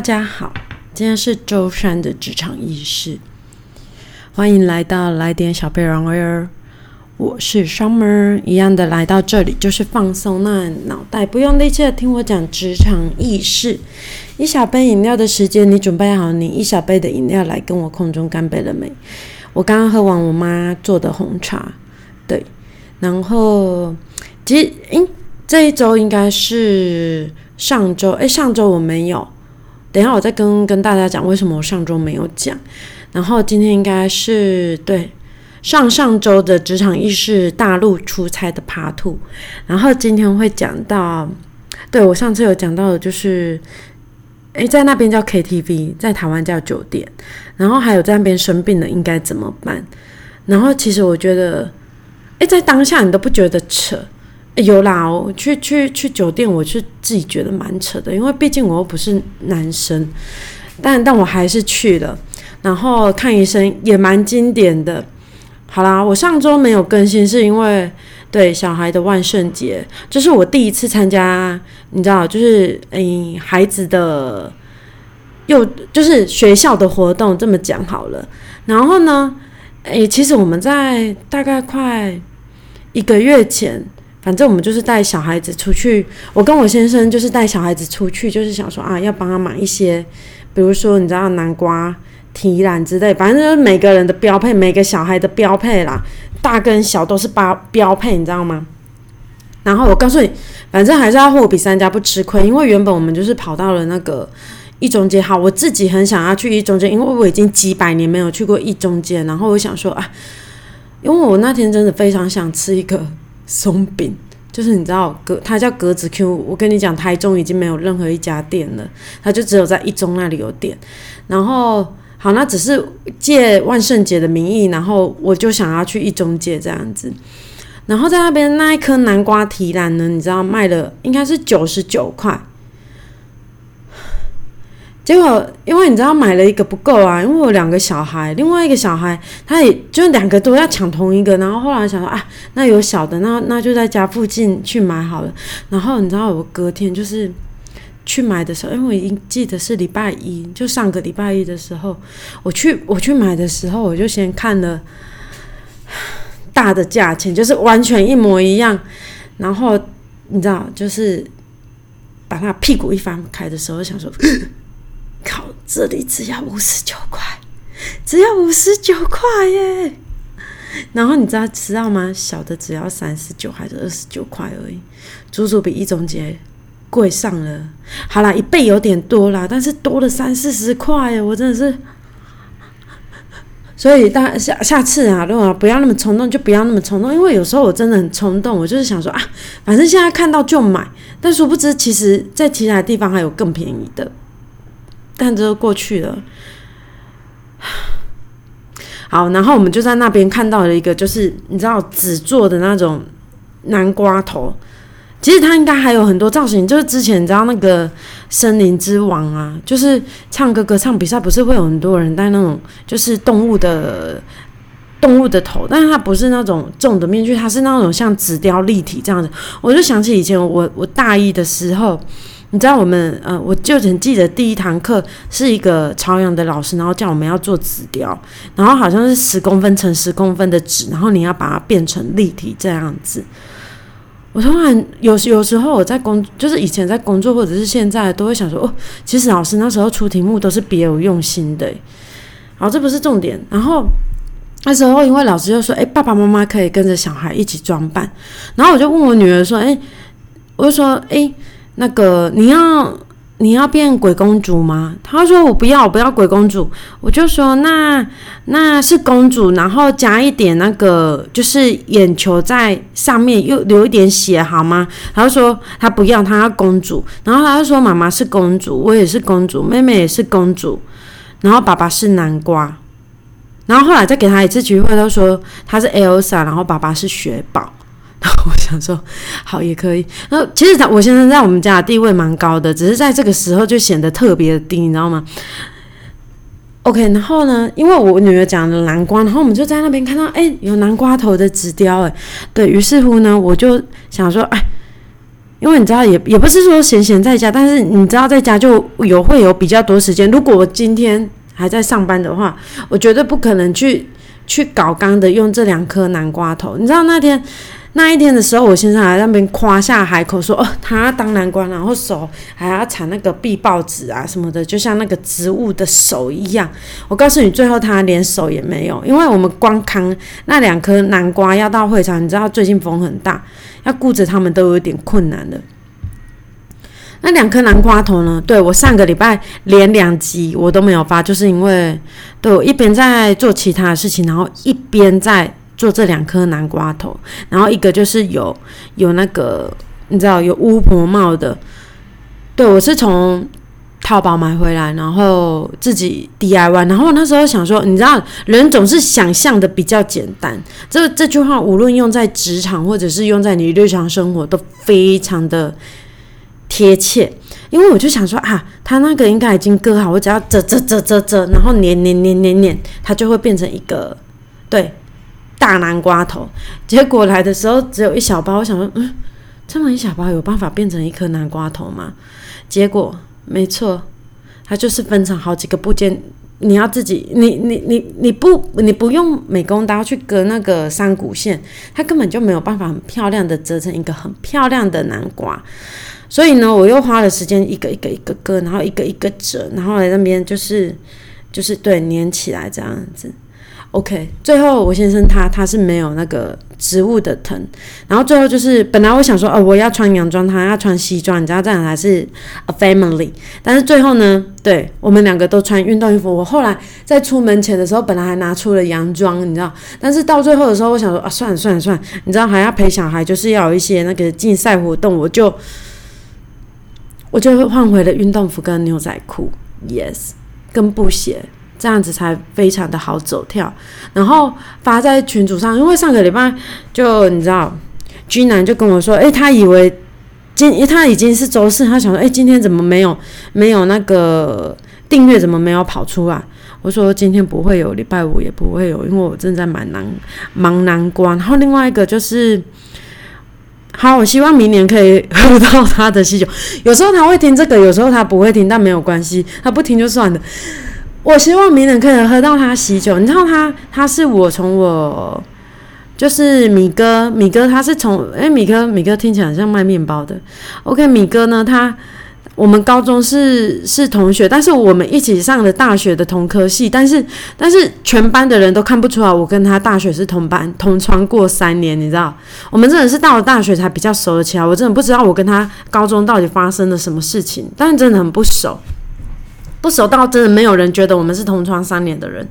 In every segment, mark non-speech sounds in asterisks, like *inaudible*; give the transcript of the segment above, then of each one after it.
大家好，今天是周三的职场仪式，欢迎来到来点小贝人儿，我是 Summer，一样的来到这里就是放松那脑袋，不用力气的听我讲职场意识。一小杯饮料的时间，你准备好你一小杯的饮料来跟我空中干杯了没？我刚刚喝完我妈做的红茶，对，然后其实，诶，这一周应该是上周，诶，上周我没有。等一下，我再跟跟大家讲为什么我上周没有讲。然后今天应该是对上上周的职场意识大陆出差的 Part Two，然后今天会讲到，对我上次有讲到的就是，诶，在那边叫 KTV，在台湾叫酒店，然后还有在那边生病了应该怎么办？然后其实我觉得，诶，在当下你都不觉得扯。有啦，我去去去酒店，我是自己觉得蛮扯的，因为毕竟我又不是男生，但但我还是去了，然后看医生也蛮经典的。好啦，我上周没有更新，是因为对小孩的万圣节，这是我第一次参加，你知道，就是诶孩子的又就是学校的活动，这么讲好了。然后呢，诶，其实我们在大概快一个月前。反正我们就是带小孩子出去，我跟我先生就是带小孩子出去，就是想说啊，要帮他买一些，比如说你知道南瓜、提篮之类，反正就是每个人的标配，每个小孩的标配啦，大跟小都是标标配，你知道吗？然后我告诉你，反正还是要货比三家不吃亏，因为原本我们就是跑到了那个一中街，好，我自己很想要去一中街，因为我已经几百年没有去过一中街，然后我想说啊，因为我那天真的非常想吃一个。松饼就是你知道格，它叫格子 Q。我跟你讲，台中已经没有任何一家店了，它就只有在一中那里有店。然后好，那只是借万圣节的名义，然后我就想要去一中街这样子。然后在那边那一颗南瓜提篮呢，你知道卖了应该是九十九块。结果，因为你知道买了一个不够啊，因为我两个小孩，另外一个小孩他也就两个都要抢同一个，然后后来想说啊，那有小的，那那就在家附近去买好了。然后你知道我隔天就是去买的时候，因为我已经记得是礼拜一，就上个礼拜一的时候，我去我去买的时候，我就先看了大的价钱，就是完全一模一样。然后你知道，就是把他屁股一翻开的时候，想说。靠，这里只要五十九块，只要五十九块耶！然后你知道知道吗？小的只要三十九还是二十九块而已，足足比一中节贵上了。好啦，一倍有点多啦，但是多了三四十块耶！我真的是，所以大下下次啊，如果不要那么冲动，就不要那么冲动，因为有时候我真的很冲动，我就是想说啊，反正现在看到就买，但殊不知其实在其他地方还有更便宜的。但这都过去了，*sighs* 好，然后我们就在那边看到了一个，就是你知道纸做的那种南瓜头，其实它应该还有很多造型，就是之前你知道那个森林之王啊，就是唱歌歌唱比赛，不是会有很多人戴那种就是动物的动物的头，但是它不是那种重的面具，它是那种像纸雕立体这样子，我就想起以前我我大一的时候。你知道我们呃，我就很记得第一堂课是一个朝阳的老师，然后叫我们要做纸雕，然后好像是十公分乘十公分的纸，然后你要把它变成立体这样子。我突然有有时候我在工，就是以前在工作或者是现在都会想说，哦，其实老师那时候出题目都是别有用心的。好，这不是重点。然后那时候因为老师就说，哎，爸爸妈妈可以跟着小孩一起装扮，然后我就问我女儿说，哎，我就说，哎。那个你要你要变鬼公主吗？他说我不要，我不要鬼公主。我就说那那是公主，然后加一点那个就是眼球在上面，又流一点血好吗？他说他不要，他要公主。然后他就说妈妈是公主，我也是公主，妹妹也是公主，然后爸爸是南瓜。然后后来再给他一次机会，他说他是 Elsa，然后爸爸是雪宝。想说，好也可以。然后其实他我现在在我们家的地位蛮高的，只是在这个时候就显得特别的低，你知道吗？OK，然后呢，因为我女儿讲了南瓜，然后我们就在那边看到，哎，有南瓜头的纸雕，哎，对于是乎呢，我就想说，哎，因为你知道，也也不是说闲闲在家，但是你知道在家就有会有比较多时间。如果我今天还在上班的话，我绝对不可能去去搞刚的用这两颗南瓜头。你知道那天那一天的时候，我先生还在那边夸下海口说：“哦，他要当南瓜，然后手还要缠那个壁报纸啊什么的，就像那个植物的手一样。”我告诉你，最后他连手也没有，因为我们光扛那两颗南瓜要到会场，你知道最近风很大。要顾着他们都有点困难的。那两颗南瓜头呢？对我上个礼拜连两集我都没有发，就是因为对我一边在做其他的事情，然后一边在做这两颗南瓜头。然后一个就是有有那个你知道有巫婆帽的，对我是从。淘宝买回来，然后自己 DIY。然后那时候想说，你知道，人总是想象的比较简单。这这句话无论用在职场，或者是用在你日常生活，都非常的贴切。因为我就想说啊，他那个应该已经割好，我只要折折折折折，然后捻捻捻捻捻，它就会变成一个对大南瓜头。结果来的时候只有一小包，我想说，嗯，这么一小包有办法变成一颗南瓜头吗？结果。没错，它就是分成好几个部件，你要自己，你你你你不你不用美工刀去割那个山谷线，它根本就没有办法很漂亮的折成一个很漂亮的南瓜。所以呢，我又花了时间一个一个一个割，然后一个一个折，然后来那边就是就是对粘起来这样子。OK，最后我先生他他是没有那个植物的藤，然后最后就是本来我想说哦我要穿洋装，他要穿西装，你知道这样还是 a family，但是最后呢，对我们两个都穿运动衣服。我后来在出门前的时候，本来还拿出了洋装，你知道，但是到最后的时候，我想说啊算了算了算了，你知道还要陪小孩，就是要有一些那个竞赛活动，我就我就换回了运动服跟牛仔裤，yes，跟布鞋。这样子才非常的好走跳，然后发在群组上，因为上个礼拜就你知道，居南就跟我说，诶，他以为今他已经是周四，他想说，诶，今天怎么没有 *laughs* 没有那个订阅，怎么没有跑出来？我说今天不会有，礼拜五也不会有，因为我正在忙难忙难关。然后另外一个就是，好，我希望明年可以喝到他的喜酒。有时候他会听这个，有时候他不会听，但没有关系，他不听就算了。我希望明年可以喝到他喜酒。你知道他，他是我从我就是米哥，米哥他是从哎米哥，米哥听起来像卖面包的。OK，米哥呢，他我们高中是是同学，但是我们一起上的大学的同科系，但是但是全班的人都看不出来我跟他大学是同班同窗过三年，你知道？我们真的是到了大学才比较熟了起来。我真的不知道我跟他高中到底发生了什么事情，但是真的很不熟。不熟到真的没有人觉得我们是同窗三年的人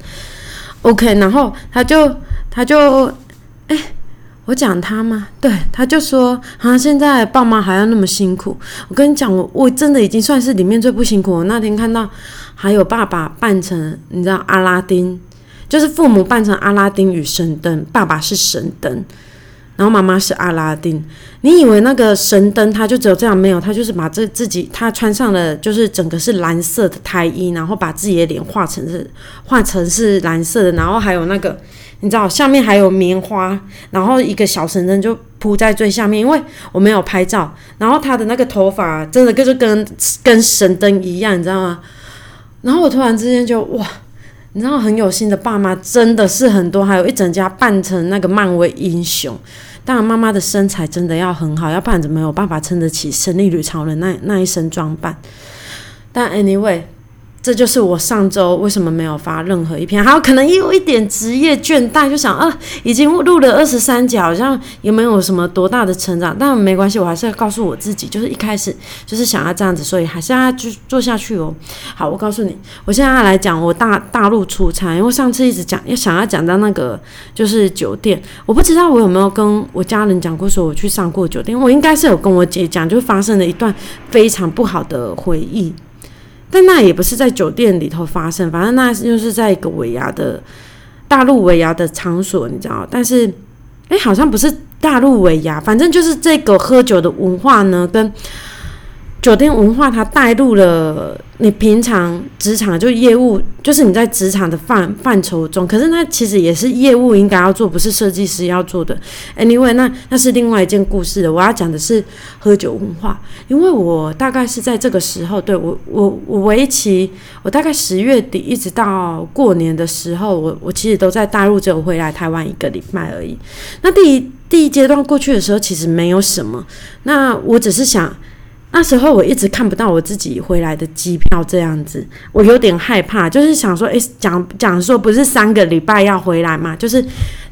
，OK，然后他就他就哎，我讲他吗？对，他就说啊，现在爸妈还要那么辛苦。我跟你讲，我我真的已经算是里面最不辛苦。我那天看到还有爸爸扮成你知道阿拉丁，就是父母扮成阿拉丁与神灯，爸爸是神灯。然后妈妈是阿拉丁，你以为那个神灯他就只有这样没有？他就是把这自己他穿上了就是整个是蓝色的胎衣，然后把自己的脸画成是画成是蓝色的，然后还有那个你知道下面还有棉花，然后一个小神灯就铺在最下面，因为我没有拍照，然后他的那个头发真的跟就跟跟神灯一样，你知道吗？然后我突然之间就哇！你知道很有心的爸妈真的是很多，还有一整家扮成那个漫威英雄。当然，妈妈的身材真的要很好，要不然就没有办法撑得起神力女超人那那一身装扮？但 anyway。这就是我上周为什么没有发任何一篇，还有可能也有一点职业倦怠，就想啊，已经录了二十三集，好像也没有什么多大的成长，但没关系，我还是要告诉我自己，就是一开始就是想要这样子，所以还是要去做下去哦。好，我告诉你，我现在来讲我大大陆出差，因为上次一直讲要想要讲到那个就是酒店，我不知道我有没有跟我家人讲过，说我去上过酒店，我应该是有跟我姐讲，就发生了一段非常不好的回忆。但那也不是在酒店里头发生，反正那就是在一个尾牙的大陆尾牙的场所，你知道？但是，哎，好像不是大陆尾牙，反正就是这个喝酒的文化呢，跟酒店文化它带入了你平常职场就业务，就是你在职场的范范畴中，可是那其实也是业务应该要做，不是设计师要做的。Anyway，那那是另外一件故事了。我要讲的是喝酒文化，因为我大概是在这个时候，对我我我为期，我大概十月底一直到过年的时候，我我其实都在大陆，只有回来台湾一个礼拜而已。那第一第一阶段过去的时候，其实没有什么，那我只是想。那时候我一直看不到我自己回来的机票，这样子我有点害怕，就是想说，诶，讲讲说不是三个礼拜要回来嘛，就是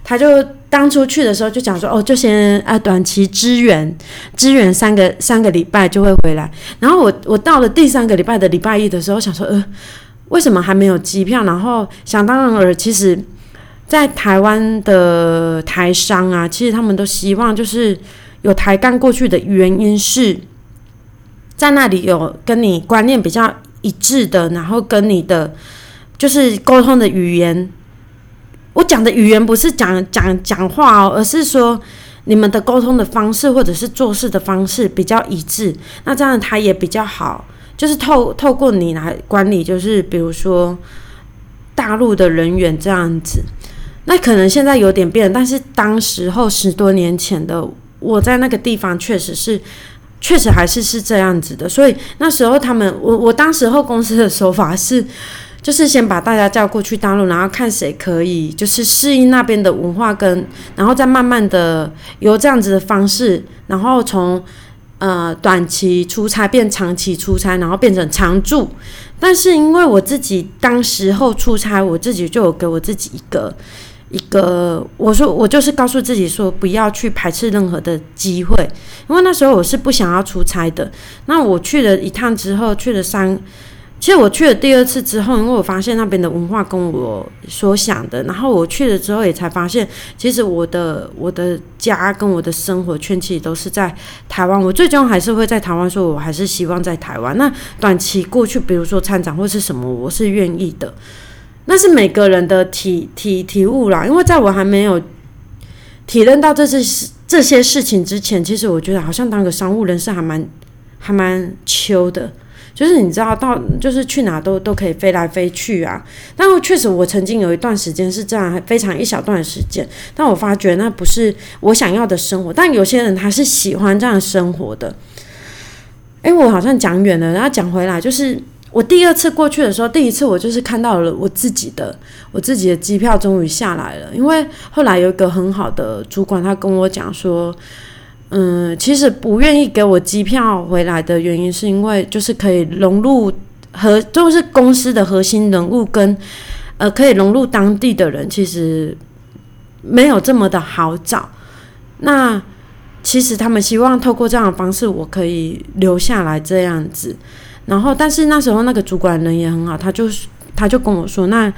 他就当初去的时候就讲说，哦，就先啊短期支援，支援三个三个礼拜就会回来。然后我我到了第三个礼拜的礼拜一的时候，想说，呃，为什么还没有机票？然后想当然尔，其实，在台湾的台商啊，其实他们都希望就是有台干过去的原因是。在那里有跟你观念比较一致的，然后跟你的就是沟通的语言。我讲的语言不是讲讲讲话哦，而是说你们的沟通的方式或者是做事的方式比较一致。那这样他也比较好，就是透透过你来管理，就是比如说大陆的人员这样子。那可能现在有点变，但是当时候十多年前的我在那个地方确实是。确实还是是这样子的，所以那时候他们，我我当时候公司的手法是，就是先把大家叫过去大陆，然后看谁可以就是适应那边的文化，跟然后再慢慢的由这样子的方式，然后从呃短期出差变长期出差，然后变成常住。但是因为我自己当时候出差，我自己就有给我自己一个。一个，我说我就是告诉自己说不要去排斥任何的机会，因为那时候我是不想要出差的。那我去了一趟之后，去了三，其实我去了第二次之后，因为我发现那边的文化跟我所想的，然后我去了之后也才发现，其实我的我的家跟我的生活圈其实都是在台湾。我最终还是会在台湾，说我还是希望在台湾。那短期过去，比如说参展或是什么，我是愿意的。那是每个人的体体体悟啦，因为在我还没有体认到这些这些事情之前，其实我觉得好像当个商务人士还蛮还蛮秋的，就是你知道到就是去哪都都可以飞来飞去啊。但确实我曾经有一段时间是这样，非常一小段时间，但我发觉那不是我想要的生活。但有些人他是喜欢这样生活的。诶，我好像讲远了，然后讲回来就是。我第二次过去的时候，第一次我就是看到了我自己的，我自己的机票终于下来了。因为后来有一个很好的主管，他跟我讲说，嗯，其实不愿意给我机票回来的原因，是因为就是可以融入和就是公司的核心人物跟呃可以融入当地的人，其实没有这么的好找。那其实他们希望透过这样的方式，我可以留下来这样子。然后，但是那时候那个主管人也很好，他就是他就跟我说：“那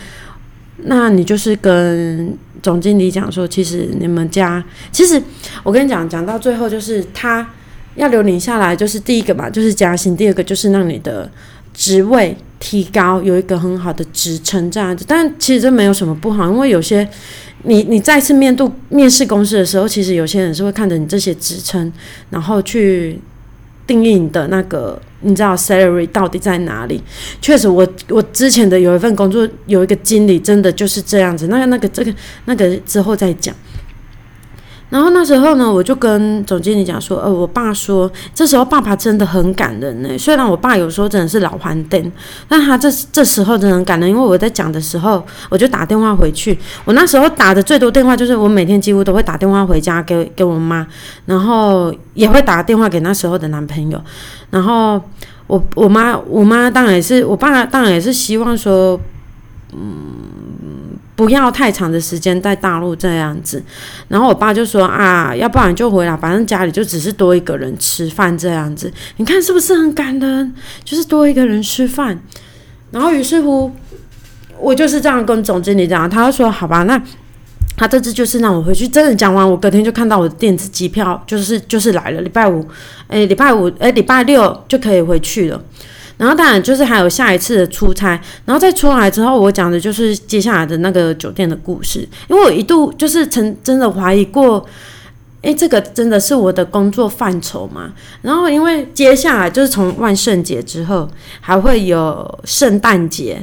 那你就是跟总经理讲说，其实你们家其实我跟你讲，讲到最后就是他要留你下来，就是第一个嘛，就是加薪；第二个就是让你的职位提高，有一个很好的职称这样子。但其实这没有什么不好，因为有些你你再次面度面试公司的时候，其实有些人是会看着你这些职称，然后去。”定义你的那个，你知道 salary 到底在哪里？确实，我我之前的有一份工作，有一个经理，真的就是这样子。那个那个这个那个之后再讲。然后那时候呢，我就跟总经理讲说，呃，我爸说，这时候爸爸真的很感人呢。虽然我爸有时候真的是老黄灯，但他这这时候真的很感人，因为我在讲的时候，我就打电话回去。我那时候打的最多电话就是我每天几乎都会打电话回家给给我妈，然后也会打电话给那时候的男朋友。然后我我妈我妈当然也是，我爸当然也是希望说，嗯。不要太长的时间在大陆这样子，然后我爸就说啊，要不然就回来，反正家里就只是多一个人吃饭这样子，你看是不是很感人？就是多一个人吃饭，然后于是乎，我就是这样跟总经理讲，他就说好吧，那他这次就是让我回去。真的讲完，我隔天就看到我的电子机票，就是就是来了，礼拜五，哎，礼拜五，哎，礼拜六就可以回去了。然后当然就是还有下一次的出差，然后再出来之后，我讲的就是接下来的那个酒店的故事。因为我一度就是曾真的怀疑过，诶，这个真的是我的工作范畴嘛？然后因为接下来就是从万圣节之后，还会有圣诞节。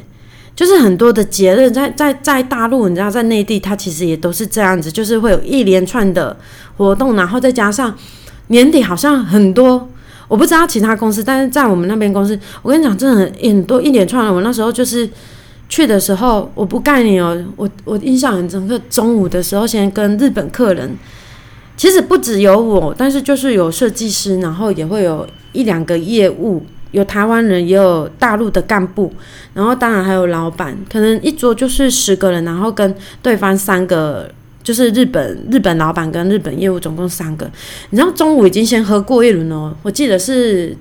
就是很多的节日，在在在大陆，你知道，在内地，它其实也都是这样子，就是会有一连串的活动，然后再加上年底好像很多，我不知道其他公司，但是在我们那边公司，我跟你讲，真的很多一连串的。我那时候就是去的时候，我不盖你哦，我我印象很深刻，中午的时候先跟日本客人，其实不只有我，但是就是有设计师，然后也会有一两个业务。有台湾人，也有大陆的干部，然后当然还有老板，可能一桌就是十个人，然后跟对方三个，就是日本日本老板跟日本业务，总共三个。你知道中午已经先喝过一轮哦，我记得是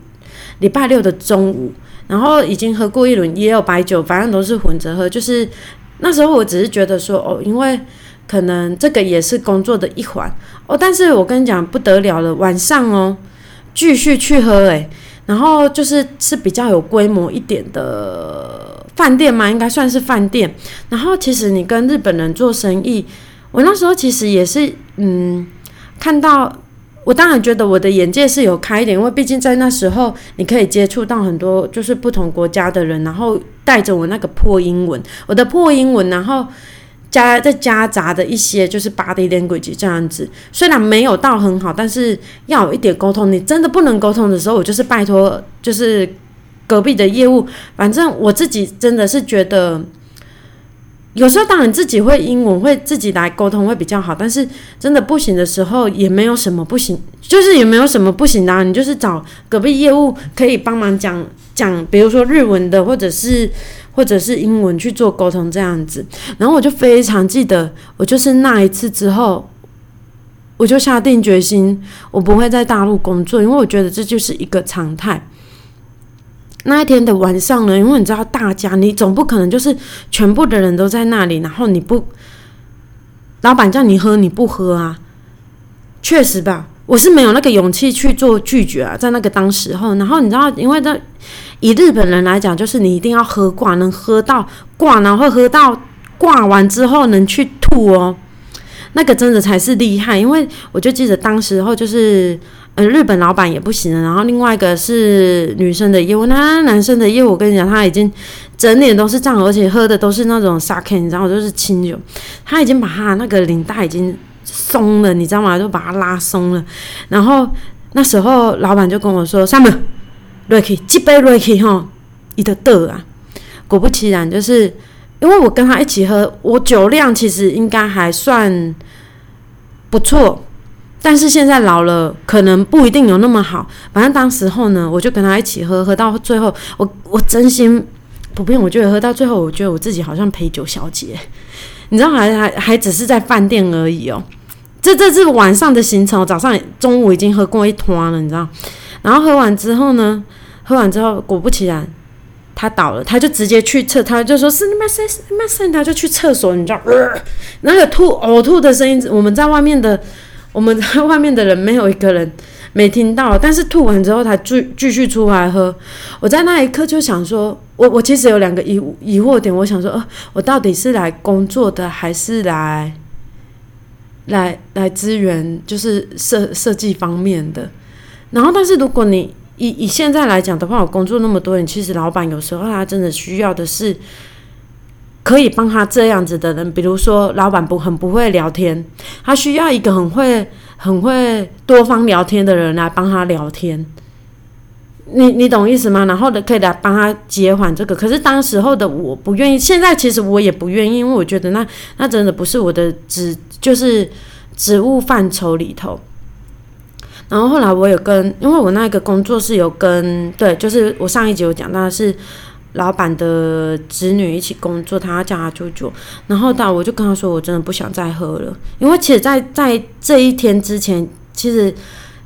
礼拜六的中午，然后已经喝过一轮，也有白酒，反正都是混着喝。就是那时候我只是觉得说，哦，因为可能这个也是工作的一环哦，但是我跟你讲不得了了，晚上哦继续去喝，诶。然后就是是比较有规模一点的饭店嘛，应该算是饭店。然后其实你跟日本人做生意，我那时候其实也是嗯，看到我当然觉得我的眼界是有开一点，因为毕竟在那时候你可以接触到很多就是不同国家的人，然后带着我那个破英文，我的破英文，然后。加再夹杂的一些就是 body language 这样子，虽然没有到很好，但是要有一点沟通。你真的不能沟通的时候，我就是拜托，就是隔壁的业务。反正我自己真的是觉得，有时候当然自己会英文，会自己来沟通会比较好。但是真的不行的时候，也没有什么不行，就是也没有什么不行的。你就是找隔壁业务可以帮忙讲讲，比如说日文的，或者是。或者是英文去做沟通这样子，然后我就非常记得，我就是那一次之后，我就下定决心，我不会在大陆工作，因为我觉得这就是一个常态。那一天的晚上呢，因为你知道，大家你总不可能就是全部的人都在那里，然后你不，老板叫你喝你不喝啊？确实吧。我是没有那个勇气去做拒绝啊，在那个当时候，然后你知道，因为这以日本人来讲，就是你一定要喝挂，能喝到挂，然后喝到挂完之后能去吐哦，那个真的才是厉害。因为我就记得当时候就是，呃，日本老板也不行了，然后另外一个是女生的业务，那男生的业务，我跟你讲，他已经整脸都是胀，而且喝的都是那种 sake，你知道，都是清酒，他已经把他那个领带已经。松了，你知道吗？就把它拉松了。然后那时候老板就跟我说：“上门，Ricky，几杯 Ricky 哈，你的得啊。”果不其然，就是因为我跟他一起喝，我酒量其实应该还算不错。但是现在老了，可能不一定有那么好。反正当时候呢，我就跟他一起喝，喝到最后，我我真心不骗，我觉得喝到最后，我觉得我自己好像陪酒小姐。你知道，还还还只是在饭店而已哦。这这是晚上的行程，早上中午已经喝过一通了，你知道？然后喝完之后呢？喝完之后，果不其然，他倒了，他就直接去厕，他就说是你妈塞，你妈塞，他就去厕所，你知道？那个吐呕吐的声音，我们在外面的，我们在外面的人没有一个人没听到，但是吐完之后，他继继续出来喝。我在那一刻就想说，我我其实有两个疑疑惑点，我想说，呃，我到底是来工作的，还是来？来来支援，就是设设计方面的。然后，但是如果你以以现在来讲的话，我工作那么多年，其实老板有时候他真的需要的是可以帮他这样子的人。比如说，老板不很不会聊天，他需要一个很会很会多方聊天的人来帮他聊天。你你懂意思吗？然后呢，可以来帮他接缓这个。可是当时候的我不愿意，现在其实我也不愿意，因为我觉得那那真的不是我的职，就是职务范畴里头。然后后来我有跟，因为我那个工作是有跟，对，就是我上一集有讲到是老板的子女一起工作，他要叫他舅舅。然后到我就跟他说，我真的不想再喝了，因为其实，在在这一天之前，其实。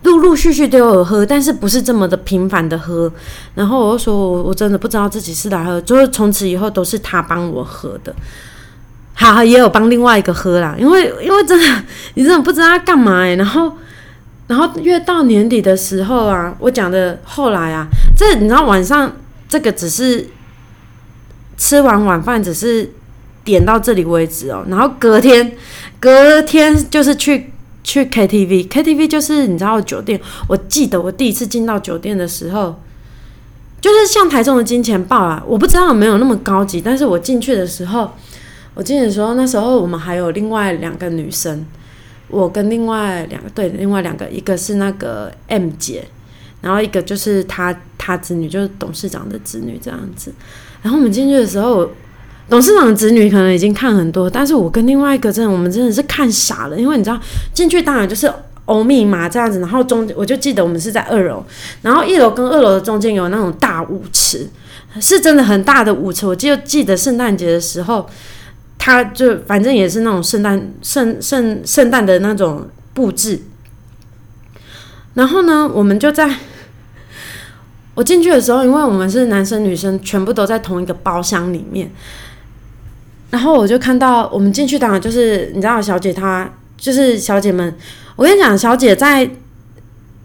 陆陆续续都有喝，但是不是这么的频繁的喝。然后我就说，我我真的不知道自己是来喝，就是从此以后都是他帮我喝的。好，也有帮另外一个喝啦，因为因为真的，你真的不知道他干嘛。然后，然后越到年底的时候啊，我讲的后来啊，这你知道晚上这个只是吃完晚饭，只是点到这里为止哦。然后隔天，*laughs* 隔天就是去。去 KTV，KTV 就是你知道酒店。我记得我第一次进到酒店的时候，就是像台中的金钱豹啊，我不知道有没有那么高级，但是我进去的时候，我进去的时候，那时候我们还有另外两个女生，我跟另外两个对，另外两个，一个是那个 M 姐，然后一个就是她她子女，就是董事长的子女这样子。然后我们进去的时候。董事长的子女可能已经看很多，但是我跟另外一个真的，我们真的是看傻了，因为你知道进去当然就是欧密码这样子，然后中我就记得我们是在二楼，然后一楼跟二楼的中间有那种大舞池，是真的很大的舞池。我就记得圣诞节的时候，他就反正也是那种圣诞圣圣圣诞的那种布置，然后呢，我们就在我进去的时候，因为我们是男生女生全部都在同一个包厢里面。然后我就看到我们进去，当然就是你知道，小姐她就是小姐们。我跟你讲，小姐在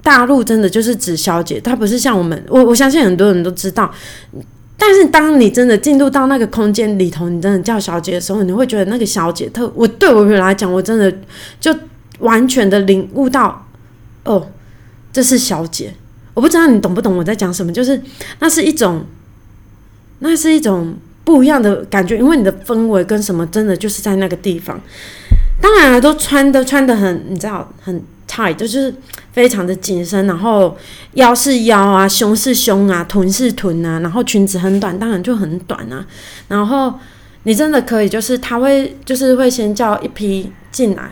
大陆真的就是指小姐，她不是像我们。我我相信很多人都知道，但是当你真的进入到那个空间里头，你真的叫小姐的时候，你会觉得那个小姐特。我对我来讲，我真的就完全的领悟到，哦，这是小姐。我不知道你懂不懂我在讲什么，就是那是一种，那是一种。不一样的感觉，因为你的氛围跟什么真的就是在那个地方。当然了，都穿的穿的很，你知道很 tight，就是非常的紧身，然后腰是腰啊，胸是胸啊，臀是臀啊，然后裙子很短，当然就很短啊。然后你真的可以，就是他会就是会先叫一批进来，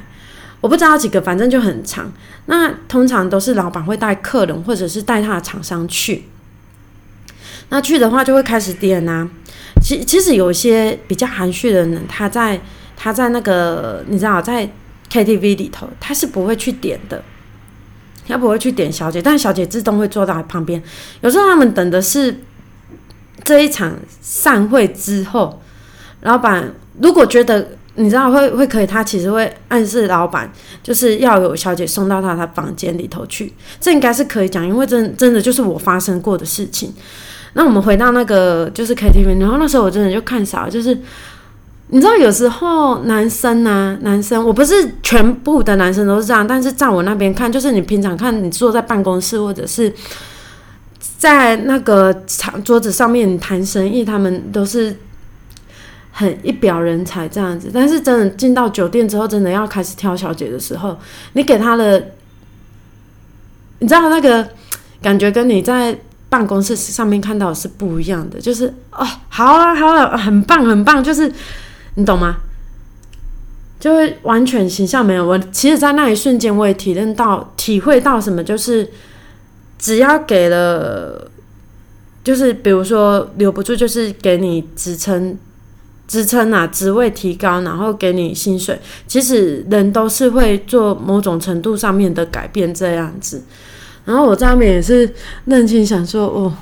我不知道几个，反正就很长。那通常都是老板会带客人或者是带他的厂商去。那去的话就会开始点啊。其其实有一些比较含蓄的人，他在他在那个你知道，在 KTV 里头，他是不会去点的，他不会去点小姐，但小姐自动会坐到旁边。有时候他们等的是这一场散会之后，老板如果觉得你知道会会可以，他其实会暗示老板就是要有小姐送到他他房间里头去，这应该是可以讲，因为真真的就是我发生过的事情。那我们回到那个就是 KTV，然后那时候我真的就看傻了，就是你知道有时候男生啊，男生我不是全部的男生都是这样，但是在我那边看，就是你平常看你坐在办公室或者是在那个长桌子上面谈生意，他们都是很一表人才这样子，但是真的进到酒店之后，真的要开始挑小姐的时候，你给他的，你知道那个感觉跟你在。办公室上面看到是不一样的，就是哦，好啊，好啊，很棒，很棒，就是你懂吗？就会完全形象没有。我其实，在那一瞬间，我也体认到、体会到什么，就是只要给了，就是比如说留不住，就是给你支撑、支撑啊，职位提高，然后给你薪水。其实人都是会做某种程度上面的改变，这样子。然后我在外面也是认清想说，哦，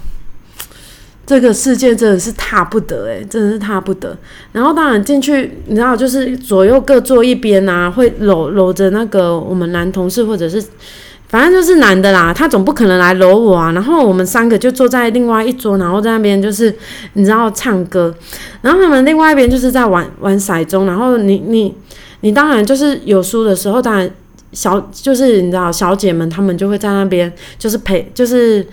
这个世界真的是踏不得诶，真的是踏不得。然后当然进去，你知道，就是左右各坐一边啊，会搂搂着那个我们男同事，或者是反正就是男的啦，他总不可能来搂我啊。然后我们三个就坐在另外一桌，然后在那边就是你知道唱歌，然后他们另外一边就是在玩玩骰盅。然后你你你当然就是有输的时候，当然。小就是你知道，小姐们她们就会在那边，就是陪，就是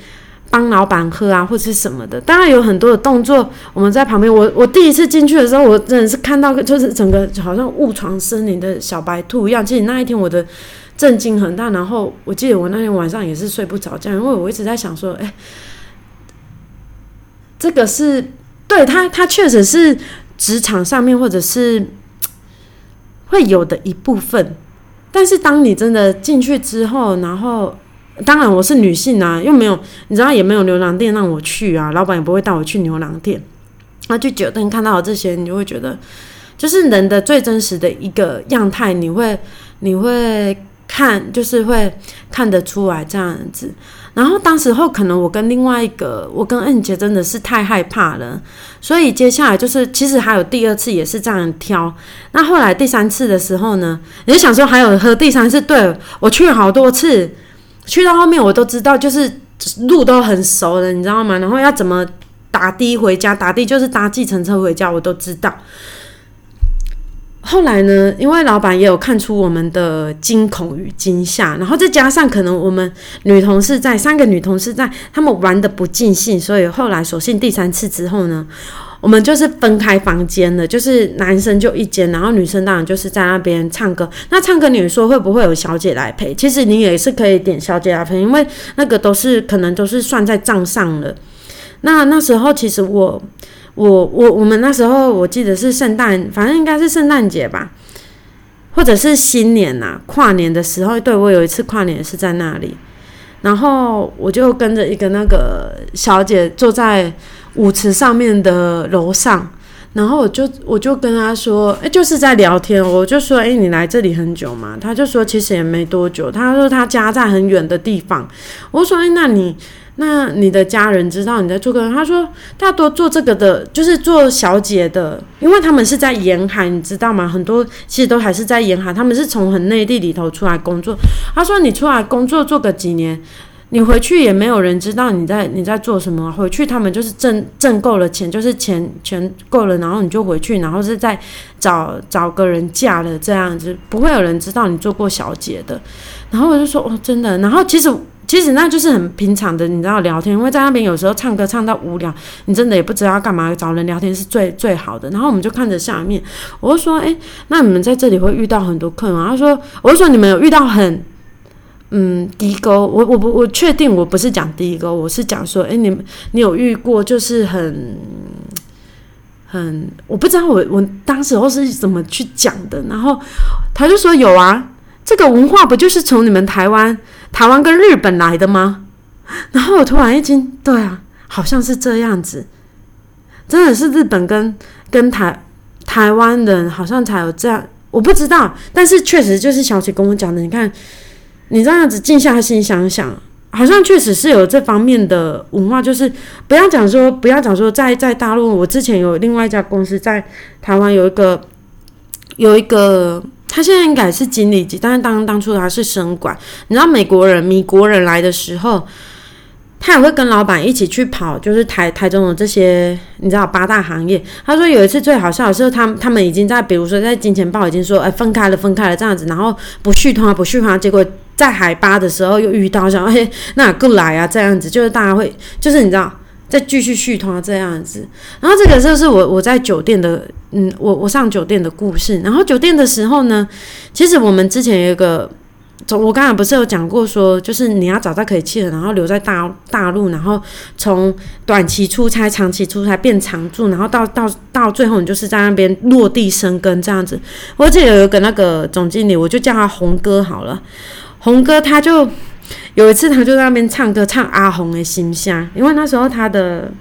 帮老板喝啊，或者是什么的。当然有很多的动作，我们在旁边。我我第一次进去的时候，我真的是看到，就是整个好像误闯森林的小白兔一样。其实那一天我的震惊很大，然后我记得我那天晚上也是睡不着觉，因为我一直在想说，哎，这个是对他，他确实是职场上面或者是会有的一部分。但是当你真的进去之后，然后当然我是女性啊，又没有你知道也没有牛郎店让我去啊，老板也不会带我去牛郎店。那去酒店看到这些，你就会觉得，就是人的最真实的一个样态，你会你会看，就是会看得出来这样子。然后当时候可能我跟另外一个，我跟恩杰真的是太害怕了，所以接下来就是其实还有第二次也是这样挑。那后来第三次的时候呢，你就想说还有喝第三次，对我去了好多次，去到后面我都知道，就是路都很熟了，你知道吗？然后要怎么打的回家，打的就是搭计程车回家，我都知道。后来呢，因为老板也有看出我们的惊恐与惊吓，然后再加上可能我们女同事在三个女同事在，他们玩的不尽兴，所以后来索性第三次之后呢，我们就是分开房间的，就是男生就一间，然后女生当然就是在那边唱歌。那唱歌你说会不会有小姐来陪？其实你也是可以点小姐来陪，因为那个都是可能都是算在账上了。那那时候其实我。我我我们那时候我记得是圣诞，反正应该是圣诞节吧，或者是新年呐，跨年的时候，对我有一次跨年是在那里，然后我就跟着一个那个小姐坐在舞池上面的楼上，然后我就我就跟她说，哎，就是在聊天，我就说，哎，你来这里很久吗？她就说其实也没多久，她说她家在很远的地方，我说，哎，那你。那你的家人知道你在做个？他说大多做这个的，就是做小姐的，因为他们是在沿海，你知道吗？很多其实都还是在沿海，他们是从很内地里头出来工作。他说你出来工作做个几年，你回去也没有人知道你在你在做什么。回去他们就是挣挣够了钱，就是钱钱够了，然后你就回去，然后是再找找个人嫁了这样子，不会有人知道你做过小姐的。然后我就说哦，真的。然后其实。其实那就是很平常的，你知道聊天，因为在那边有时候唱歌唱到无聊，你真的也不知道干嘛，找人聊天是最最好的。然后我们就看着下面，我就说：“哎，那你们在这里会遇到很多客人？”他说：“我就说你们有遇到很嗯低沟，我我不我确定我不是讲低沟，我是讲说，哎，你们你有遇过就是很很我不知道我我当时候是怎么去讲的。然后他就说有啊，这个文化不就是从你们台湾？”台湾跟日本来的吗？然后我突然一惊，对啊，好像是这样子，真的是日本跟跟台台湾人好像才有这样，我不知道，但是确实就是小姐跟我讲的。你看，你这样子静下心想想，好像确实是有这方面的文化，就是不要讲说，不要讲说，在在大陆，我之前有另外一家公司在台湾有一个有一个。他现在应该是经理级，但是当当初他是生管。你知道美国人、米国人来的时候，他也会跟老板一起去跑，就是台台中的这些，你知道八大行业。他说有一次最好笑的是，他他们已经在，比如说在金钱豹已经说，哎，分开了，分开了这样子，然后不续通啊，不续通啊，结果在海巴的时候又遇到，想哎，那过来啊，这样子，就是大家会，就是你知道。再继续续通啊这样子，然后这个就是我我在酒店的，嗯，我我上酒店的故事。然后酒店的时候呢，其实我们之前有一个，我刚才不是有讲过说，就是你要找到可以去的，然后留在大大陆，然后从短期出差、长期出差变常住，然后到到到最后你就是在那边落地生根这样子。我记得有一个那个总经理，我就叫他红哥好了，红哥他就。有一次，他就在那边唱歌，唱阿红的心香。因为那时候他的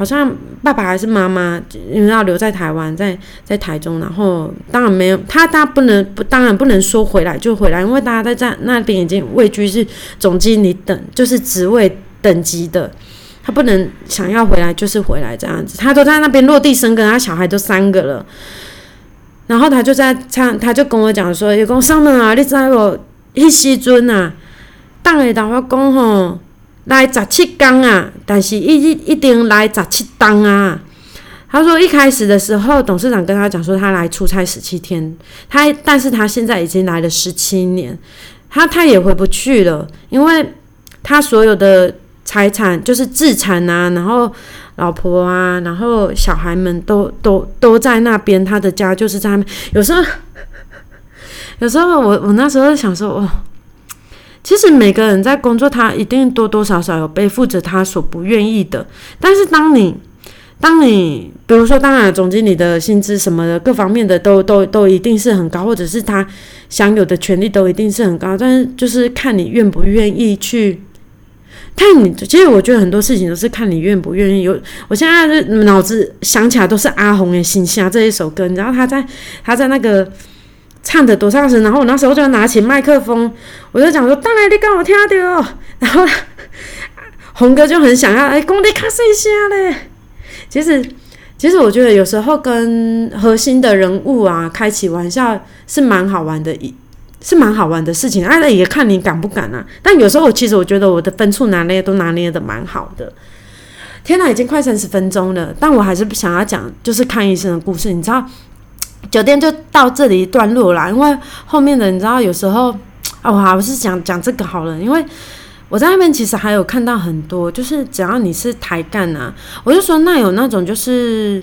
好像爸爸还是妈妈，因为要留在台湾，在在台中，然后当然没有他，他不能不当然不能说回来就回来，因为大家在在那边已经位居是总经理等，就是职位等级的，他不能想要回来就是回来这样子。他都在那边落地生根，他小孩都三个了，然后他就在唱，他就跟我讲说：“有公上门啊，你知道我一时尊啊。”当会同我讲吼，*laughs* 来十七天啊，但是一一一定来十七档啊。他说一开始的时候，董事长跟他讲说，他来出差十七天，他但是他现在已经来了十七年，他他也回不去了，因为他所有的财产就是资产啊，然后老婆啊，然后小孩们都都都在那边，他的家就是在那边。有时候，*laughs* 有时候我我那时候想说，哦。其实每个人在工作，他一定多多少少有背负着他所不愿意的。但是当你，当你，比如说，当然总经理的薪资什么的，各方面的都都都一定是很高，或者是他享有的权利都一定是很高。但是就是看你愿不愿意去，看你。其实我觉得很多事情都是看你愿不愿意。有，我现在脑子想起来都是阿红的《心下》这一首歌，你知道他在他在那个。唱的多大声，然后我那时候就拿起麦克风，我就讲说：“当然你跟我听到。*laughs* ”然后 *laughs* 红哥就很想要，哎，功力卡谁下嘞？其实，其实我觉得有时候跟核心的人物啊开起玩笑是蛮好玩的，一是蛮好玩的事情。哎，也看你敢不敢啊。但有时候，其实我觉得我的分寸拿捏都拿捏的蛮好的。天哪，已经快三十分钟了，但我还是不想要讲，就是看医生的故事，你知道。酒店就到这里一段落啦，因为后面的你知道有时候啊，我还是讲讲这个好了，因为我在那边其实还有看到很多，就是只要你是抬杠啊，我就说那有那种就是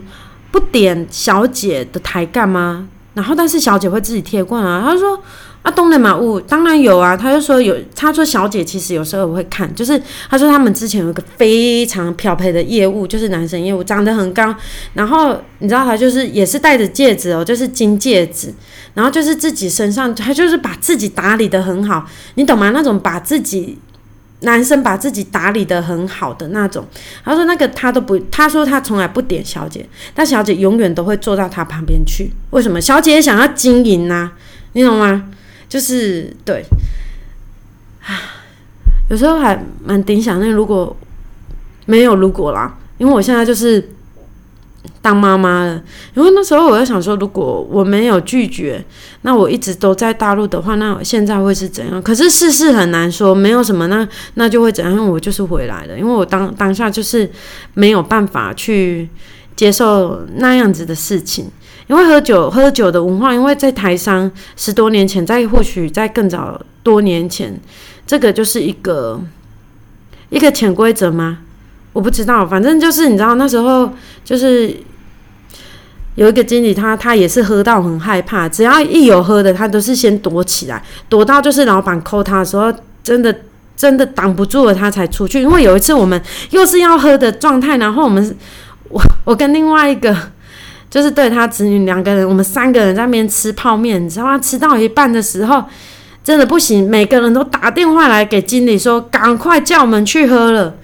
不点小姐的抬杠吗？然后但是小姐会自己贴罐啊，她说。啊，东南马屋当然有啊，他就说有，他说小姐其实有时候我会看，就是他说他们之前有一个非常漂配的业务，就是男生业务，长得很高，然后你知道他就是也是戴着戒指哦，就是金戒指，然后就是自己身上他就是把自己打理的很好，你懂吗？那种把自己男生把自己打理的很好的那种，他说那个他都不，他说他从来不点小姐，但小姐永远都会坐到他旁边去，为什么？小姐想要经营呐，你懂吗？就是对，啊，有时候还蛮顶想那如果没有如果啦，因为我现在就是当妈妈了。因为那时候我在想说，如果我没有拒绝，那我一直都在大陆的话，那现在会是怎样？可是世事很难说，没有什么，那那就会怎样？我就是回来了，因为我当当下就是没有办法去接受那样子的事情。因为喝酒，喝酒的文化，因为在台商十多年前，在或许在更早多年前，这个就是一个一个潜规则吗？我不知道，反正就是你知道那时候就是有一个经理，他他也是喝到很害怕，只要一有喝的，他都是先躲起来，躲到就是老板扣他的时候，真的真的挡不住了，他才出去。因为有一次我们又是要喝的状态，然后我们我我跟另外一个。就是对他子女两个人，我们三个人在那边吃泡面，你知道吗？吃到一半的时候，真的不行，每个人都打电话来给经理说，赶快叫我们去喝了。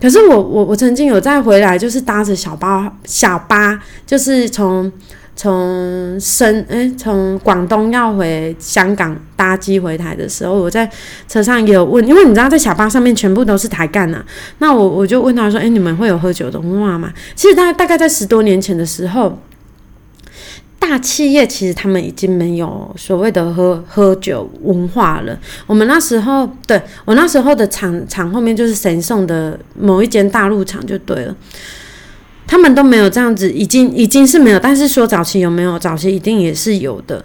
可是我我我曾经有再回来，就是搭着小巴小巴，就是从。从深诶，从广东要回香港搭机回台的时候，我在车上也有问，因为你知道在小巴上面全部都是台干呐，那我我就问他说：“诶，你们会有喝酒的文化吗？”其实大大概在十多年前的时候，大企业其实他们已经没有所谓的喝喝酒文化了。我们那时候，对我那时候的厂厂后面就是神送的某一间大陆厂就对了。他们都没有这样子，已经已经是没有，但是说早期有没有？早期一定也是有的。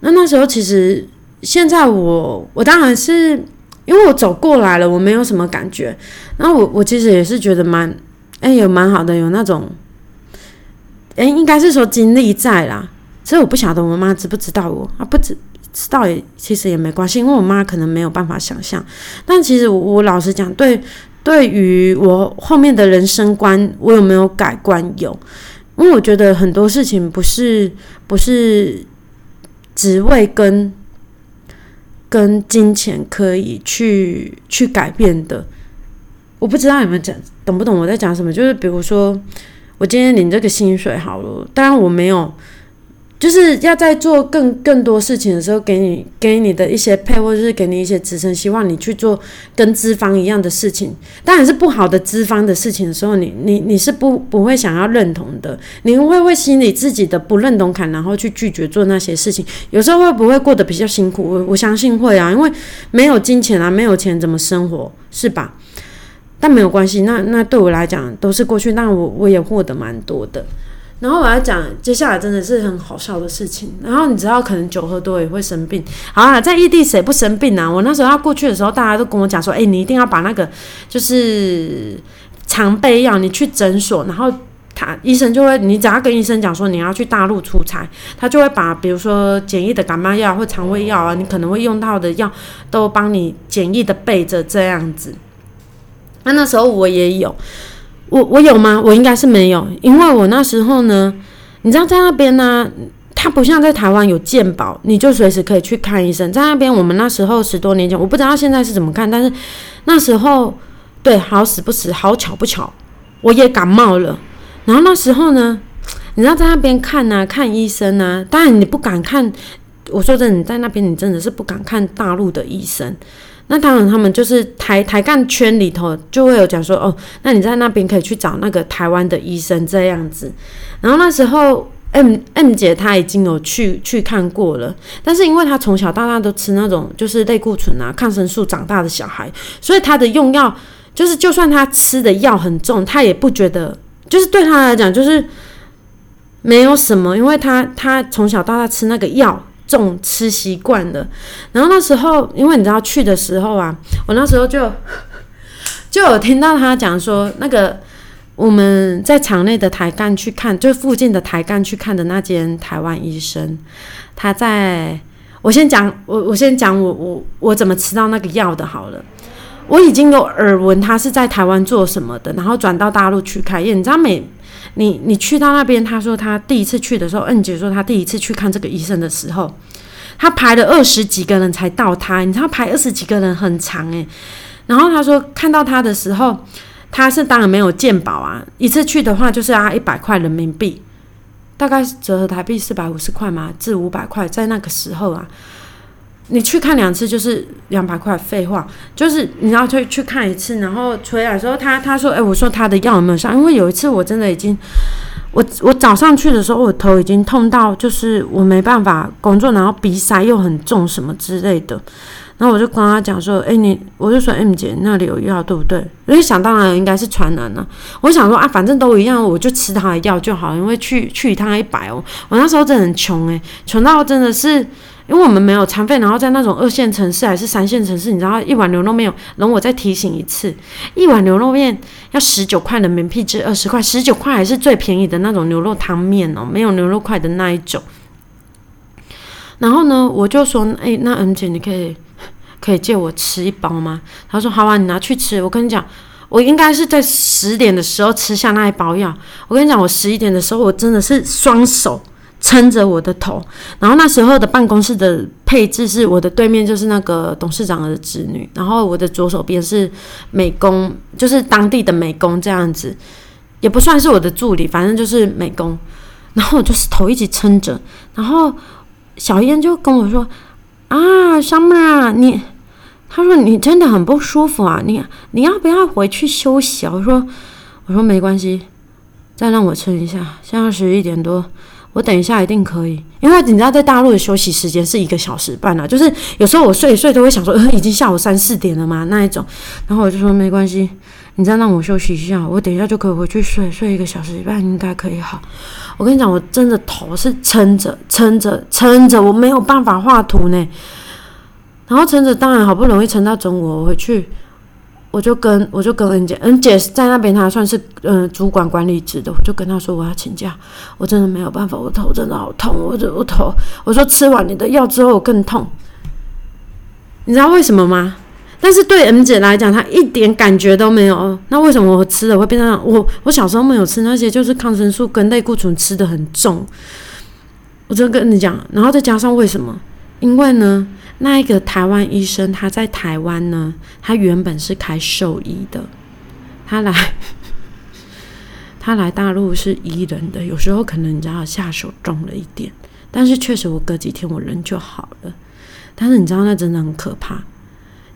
那那时候其实，现在我我当然是因为我走过来了，我没有什么感觉。然后我我其实也是觉得蛮哎，有蛮好的，有那种哎，应该是说经历在啦。所以我不晓得我妈知不知道我啊，不知知道也其实也没关系，因为我妈可能没有办法想象。但其实我我老实讲，对。对于我后面的人生观，我有没有改观？有，因为我觉得很多事情不是不是职位跟跟金钱可以去去改变的。我不知道你们讲懂不懂我在讲什么？就是比如说，我今天领这个薪水好了，当然我没有。就是要在做更更多事情的时候，给你给你的一些配，或者是给你一些支撑，希望你去做跟资方一样的事情。当然是不好的资方的事情的时候，你你你是不不会想要认同的，你会会心里自己的不认同感，然后去拒绝做那些事情。有时候会不会过得比较辛苦？我我相信会啊，因为没有金钱啊，没有钱怎么生活是吧？但没有关系，那那对我来讲都是过去，那我我也获得蛮多的。然后我要讲接下来真的是很好笑的事情。然后你知道，可能酒喝多也会生病。好啊，在异地谁不生病啊？我那时候要过去的时候，大家都跟我讲说：“哎，你一定要把那个就是常备药，你去诊所，然后他医生就会，你只要跟医生讲说你要去大陆出差，他就会把比如说简易的感冒药或肠胃药啊，你可能会用到的药都帮你简易的备着这样子。那那时候我也有。”我我有吗？我应该是没有，因为我那时候呢，你知道在那边呢，它不像在台湾有健保，你就随时可以去看医生。在那边，我们那时候十多年前，我不知道现在是怎么看，但是那时候对，好死不死，好巧不巧，我也感冒了。然后那时候呢，你知道在那边看呢，看医生呢，当然你不敢看。我说真的，你在那边你真的是不敢看大陆的医生。那当然，他们就是台台干圈里头就会有讲说，哦，那你在那边可以去找那个台湾的医生这样子。然后那时候，M M 姐她已经有去去看过了，但是因为她从小到大都吃那种就是类固醇啊、抗生素长大的小孩，所以她的用药就是就算她吃的药很重，她也不觉得，就是对她来讲就是没有什么，因为他他从小到大吃那个药，重吃习惯了。然后那时候，因为你知道去的时候啊，我那时候就就有听到他讲说，那个我们在场内的台干去看，就附近的台干去看的那间台湾医生，他在。我先讲，我我先讲我我我怎么吃到那个药的，好了。我已经有耳闻他是在台湾做什么的，然后转到大陆去开业。你知道每你你去到那边，他说他第一次去的时候，恩姐说他第一次去看这个医生的时候，他排了二十几个人才到他。你知道排二十几个人很长诶。然后他说看到他的时候，他是当然没有鉴宝啊，一次去的话就是要一百块人民币。大概折合台币四百五十块嘛，至五百块，在那个时候啊，你去看两次就是两百块。废话，就是你要去去看一次，然后回来说，他他说，哎，我说他的药有没有上？因为有一次我真的已经，我我早上去的时候，我头已经痛到就是我没办法工作，然后鼻塞又很重什么之类的。然后我就跟他讲说，哎，你，我就说 M 姐那里有药，对不对？因为想当然应该是传染了。我想说啊，反正都一样，我就吃他的药就好。因为去去一趟一百哦，我那时候真的很穷诶，穷到真的是，因为我们没有餐费，然后在那种二线城市还是三线城市，你知道一碗牛肉面，容我再提醒一次，一碗牛肉面要十九块人民币至二十块，十九块还是最便宜的那种牛肉汤面哦，没有牛肉块的那一种。然后呢，我就说，哎，那 M 姐你可以。可以借我吃一包吗？他说好啊，你拿去吃。我跟你讲，我应该是在十点的时候吃下那一包药。我跟你讲，我十一点的时候，我真的是双手撑着我的头。然后那时候的办公室的配置是我的对面就是那个董事长的侄女，然后我的左手边是美工，就是当地的美工这样子，也不算是我的助理，反正就是美工。然后我就是头一直撑着，然后小燕就跟我说。啊，Summer，你，他说你真的很不舒服啊，你你要不要回去休息啊？我说，我说没关系，再让我撑一下，现在十一点多，我等一下一定可以，因为你知道在大陆的休息时间是一个小时半啊，就是有时候我睡一睡都会想说，呃，已经下午三四点了嘛那一种，然后我就说没关系。你再让我休息一下，我等一下就可以回去睡，睡一个小时半应该可以好。我跟你讲，我真的头是撑着撑着撑着，我没有办法画图呢。然后撑着，当然好不容易撑到中午，我回去我就跟我就跟恩姐，恩姐在那边，她算是嗯主管管理职的，我就跟她说我要请假，我真的没有办法，我头真的好痛，我我头，我说吃完你的药之后我更痛，你知道为什么吗？但是对 M 姐来讲，她一点感觉都没有。那为什么我吃了会变成我？我小时候没有吃那些，就是抗生素跟类固醇吃的很重。我就跟你讲，然后再加上为什么？因为呢，那一个台湾医生他在台湾呢，他原本是开兽医的，他来 *laughs* 他来大陆是医人的，有时候可能你知道下手重了一点，但是确实我隔几天我人就好了。但是你知道那真的很可怕。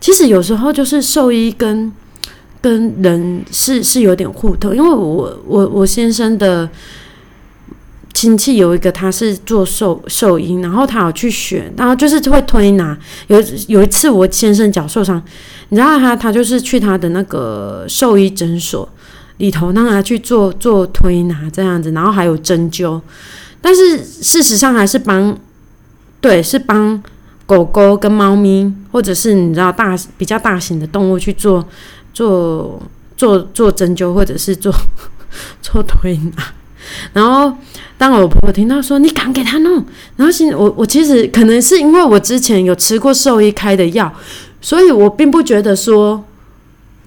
其实有时候就是兽医跟跟人是是有点互通，因为我我我先生的亲戚有一个他是做兽兽医，然后他有去学，然后就是会推拿。有有一次我先生脚受伤，你知道他他就是去他的那个兽医诊所里头让他去做做推拿这样子，然后还有针灸，但是事实上还是帮对是帮。狗狗跟猫咪，或者是你知道大比较大型的动物去做做做做针灸，或者是做 *laughs* 做推拿。然后当我婆婆听到说你敢给他弄，然后现我我其实可能是因为我之前有吃过兽医开的药，所以我并不觉得说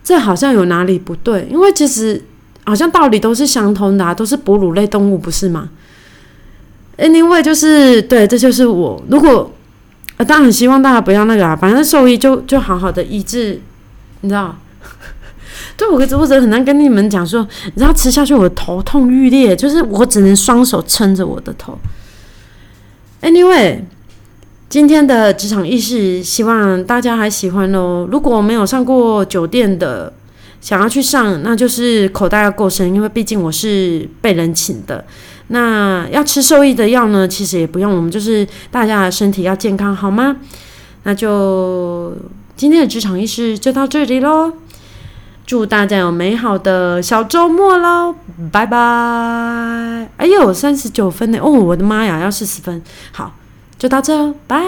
这好像有哪里不对，因为其实好像道理都是相通的，啊都是哺乳类动物，不是吗？Anyway，就是对，这就是我如果。呃，当然希望大家不要那个啊，反正兽医就就好好的医治，你知道？对我直播者很难跟你们讲说，你知道吃下去我头痛欲裂，就是我只能双手撑着我的头。Anyway，今天的职场意识，希望大家还喜欢哦。如果没有上过酒店的，想要去上，那就是口袋要够深，因为毕竟我是被人请的。那要吃受益的药呢？其实也不用，我们就是大家的身体要健康，好吗？那就今天的职场医师就到这里喽。祝大家有美好的小周末喽，拜拜！哎呦，三十九分呢，哦，我的妈呀，要四十分，好，就到这，拜。